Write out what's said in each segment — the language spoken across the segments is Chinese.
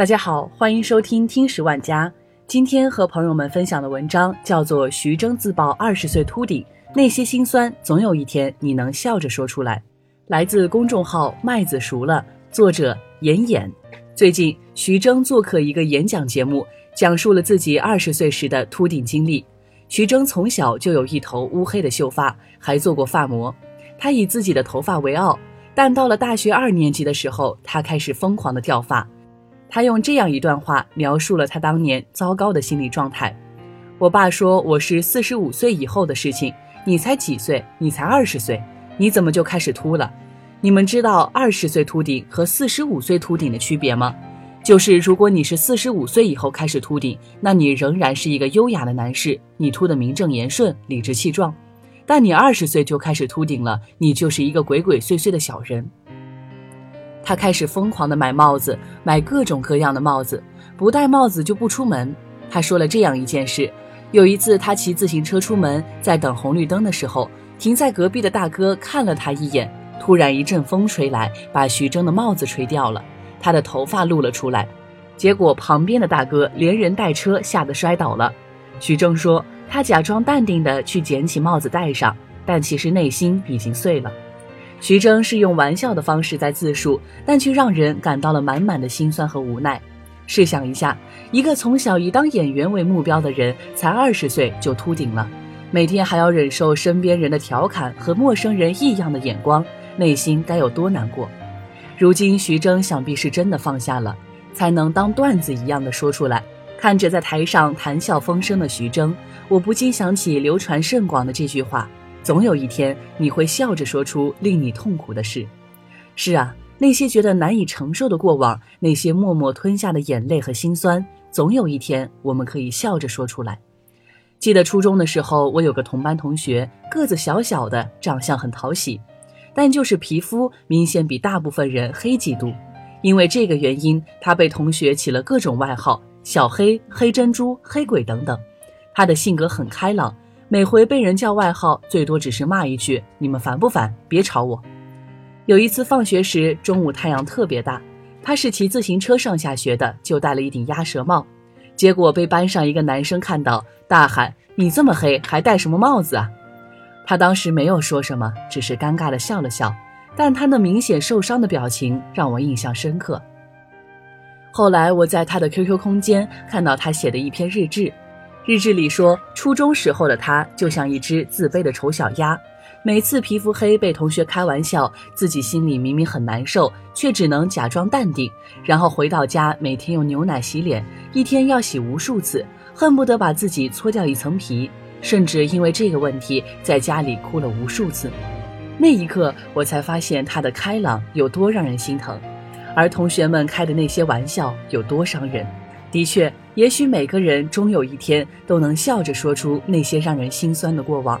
大家好，欢迎收听听十万家。今天和朋友们分享的文章叫做《徐峥自曝二十岁秃顶，那些心酸总有一天你能笑着说出来》，来自公众号麦子熟了，作者严演。最近，徐峥做客一个演讲节目，讲述了自己二十岁时的秃顶经历。徐峥从小就有一头乌黑的秀发，还做过发膜。他以自己的头发为傲，但到了大学二年级的时候，他开始疯狂的掉发。他用这样一段话描述了他当年糟糕的心理状态：我爸说我是四十五岁以后的事情，你才几岁？你才二十岁，你怎么就开始秃了？你们知道二十岁秃顶和四十五岁秃顶的区别吗？就是如果你是四十五岁以后开始秃顶，那你仍然是一个优雅的男士，你秃得名正言顺、理直气壮；但你二十岁就开始秃顶了，你就是一个鬼鬼祟祟的小人。他开始疯狂地买帽子，买各种各样的帽子，不戴帽子就不出门。他说了这样一件事：有一次他骑自行车出门，在等红绿灯的时候，停在隔壁的大哥看了他一眼，突然一阵风吹来，把徐峥的帽子吹掉了。他的头发露了出来，结果旁边的大哥连人带车吓得摔倒了。徐峥说，他假装淡定地去捡起帽子戴上，但其实内心已经碎了。徐峥是用玩笑的方式在自述，但却让人感到了满满的心酸和无奈。试想一下，一个从小以当演员为目标的人，才二十岁就秃顶了，每天还要忍受身边人的调侃和陌生人异样的眼光，内心该有多难过？如今，徐峥想必是真的放下了，才能当段子一样的说出来。看着在台上谈笑风生的徐峥，我不禁想起流传甚广的这句话：总有一天你会笑着说出令你痛苦的事。是啊，那些觉得难以承受的过往，那些默默吞下的眼泪和心酸，总有一天我们可以笑着说出来。记得初中的时候，我有个同班同学，个子小小的，长相很讨喜。但就是皮肤明显比大部分人黑几度，因为这个原因，他被同学起了各种外号，小黑、黑珍珠、黑鬼等等。他的性格很开朗，每回被人叫外号，最多只是骂一句：“你们烦不烦？别吵我。”有一次放学时，中午太阳特别大，他是骑自行车上下学的，就戴了一顶鸭舌帽，结果被班上一个男生看到，大喊：“你这么黑，还戴什么帽子啊？”他当时没有说什么，只是尴尬的笑了笑，但他那明显受伤的表情让我印象深刻。后来我在他的 QQ 空间看到他写的一篇日志，日志里说，初中时候的他就像一只自卑的丑小鸭，每次皮肤黑被同学开玩笑，自己心里明明很难受，却只能假装淡定，然后回到家每天用牛奶洗脸，一天要洗无数次，恨不得把自己搓掉一层皮。甚至因为这个问题，在家里哭了无数次。那一刻，我才发现他的开朗有多让人心疼，而同学们开的那些玩笑有多伤人。的确，也许每个人终有一天都能笑着说出那些让人心酸的过往，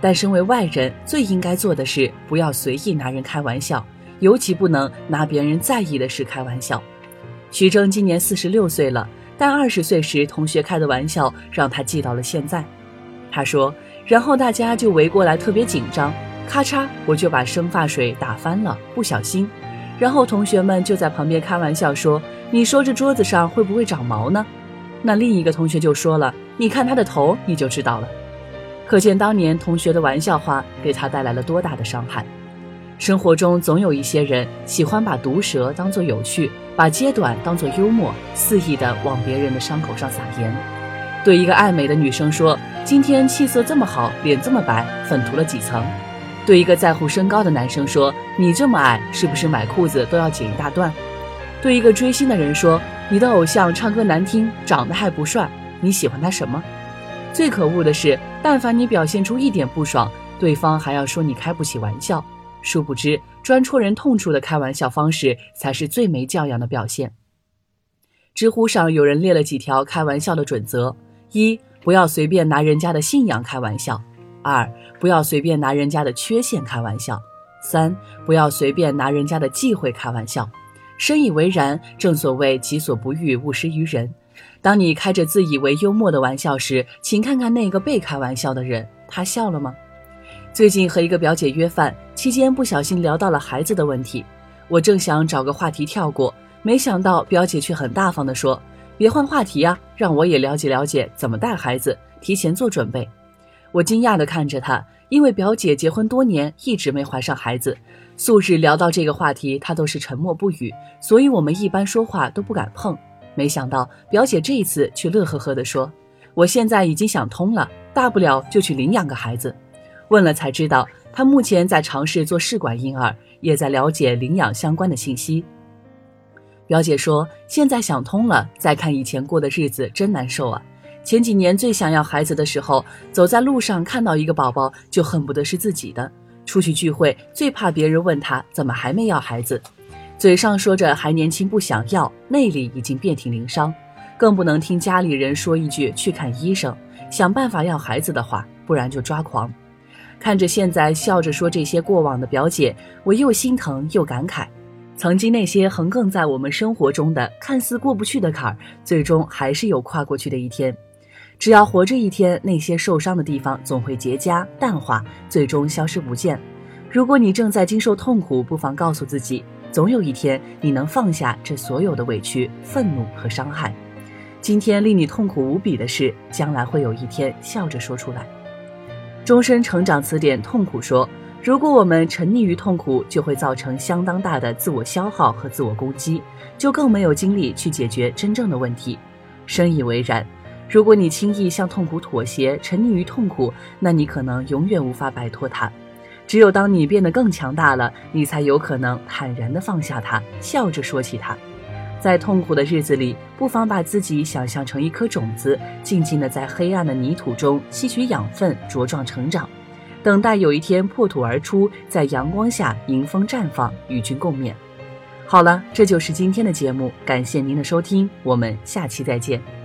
但身为外人，最应该做的是不要随意拿人开玩笑，尤其不能拿别人在意的事开玩笑。徐峥今年四十六岁了，但二十岁时同学开的玩笑让他记到了现在。他说，然后大家就围过来，特别紧张，咔嚓，我就把生发水打翻了，不小心。然后同学们就在旁边开玩笑说：“你说这桌子上会不会长毛呢？”那另一个同学就说了：“你看他的头，你就知道了。”可见当年同学的玩笑话给他带来了多大的伤害。生活中总有一些人喜欢把毒舌当作有趣，把揭短当作幽默，肆意的往别人的伤口上撒盐。对一个爱美的女生说：“今天气色这么好，脸这么白，粉涂了几层？”对一个在乎身高的男生说：“你这么矮，是不是买裤子都要剪一大段？”对一个追星的人说：“你的偶像唱歌难听，长得还不帅，你喜欢他什么？”最可恶的是，但凡你表现出一点不爽，对方还要说你开不起玩笑。殊不知，专戳人痛处的开玩笑方式才是最没教养的表现。知乎上有人列了几条开玩笑的准则。一不要随便拿人家的信仰开玩笑，二不要随便拿人家的缺陷开玩笑，三不要随便拿人家的忌讳开玩笑。深以为然。正所谓己所不欲，勿施于人。当你开着自以为幽默的玩笑时，请看看那个被开玩笑的人，他笑了吗？最近和一个表姐约饭，期间不小心聊到了孩子的问题，我正想找个话题跳过，没想到表姐却很大方地说：“别换话题呀，让我也了解了解怎么带孩子，提前做准备。”我惊讶地看着她，因为表姐结婚多年一直没怀上孩子，素日聊到这个话题她都是沉默不语，所以我们一般说话都不敢碰。没想到表姐这一次却乐呵呵地说：“我现在已经想通了，大不了就去领养个孩子。”问了才知道，她目前在尝试做试管婴儿，也在了解领养相关的信息。表姐说：“现在想通了，再看以前过的日子，真难受啊！前几年最想要孩子的时候，走在路上看到一个宝宝就恨不得是自己的；出去聚会最怕别人问他怎么还没要孩子，嘴上说着还年轻不想要，内里已经遍体鳞伤。更不能听家里人说一句去看医生，想办法要孩子的话，不然就抓狂。看着现在笑着说这些过往的表姐，我又心疼又感慨。”曾经那些横亘在我们生活中的看似过不去的坎儿，最终还是有跨过去的一天。只要活着一天，那些受伤的地方总会结痂淡化，最终消失不见。如果你正在经受痛苦，不妨告诉自己，总有一天你能放下这所有的委屈、愤怒和伤害。今天令你痛苦无比的事，将来会有一天笑着说出来。终身成长词典痛苦说。如果我们沉溺于痛苦，就会造成相当大的自我消耗和自我攻击，就更没有精力去解决真正的问题。深以为然。如果你轻易向痛苦妥协，沉溺于痛苦，那你可能永远无法摆脱它。只有当你变得更强大了，你才有可能坦然地放下它，笑着说起它。在痛苦的日子里，不妨把自己想象成一颗种子，静静地在黑暗的泥土中吸取养分，茁壮成长。等待有一天破土而出，在阳光下迎风绽放，与君共勉。好了，这就是今天的节目，感谢您的收听，我们下期再见。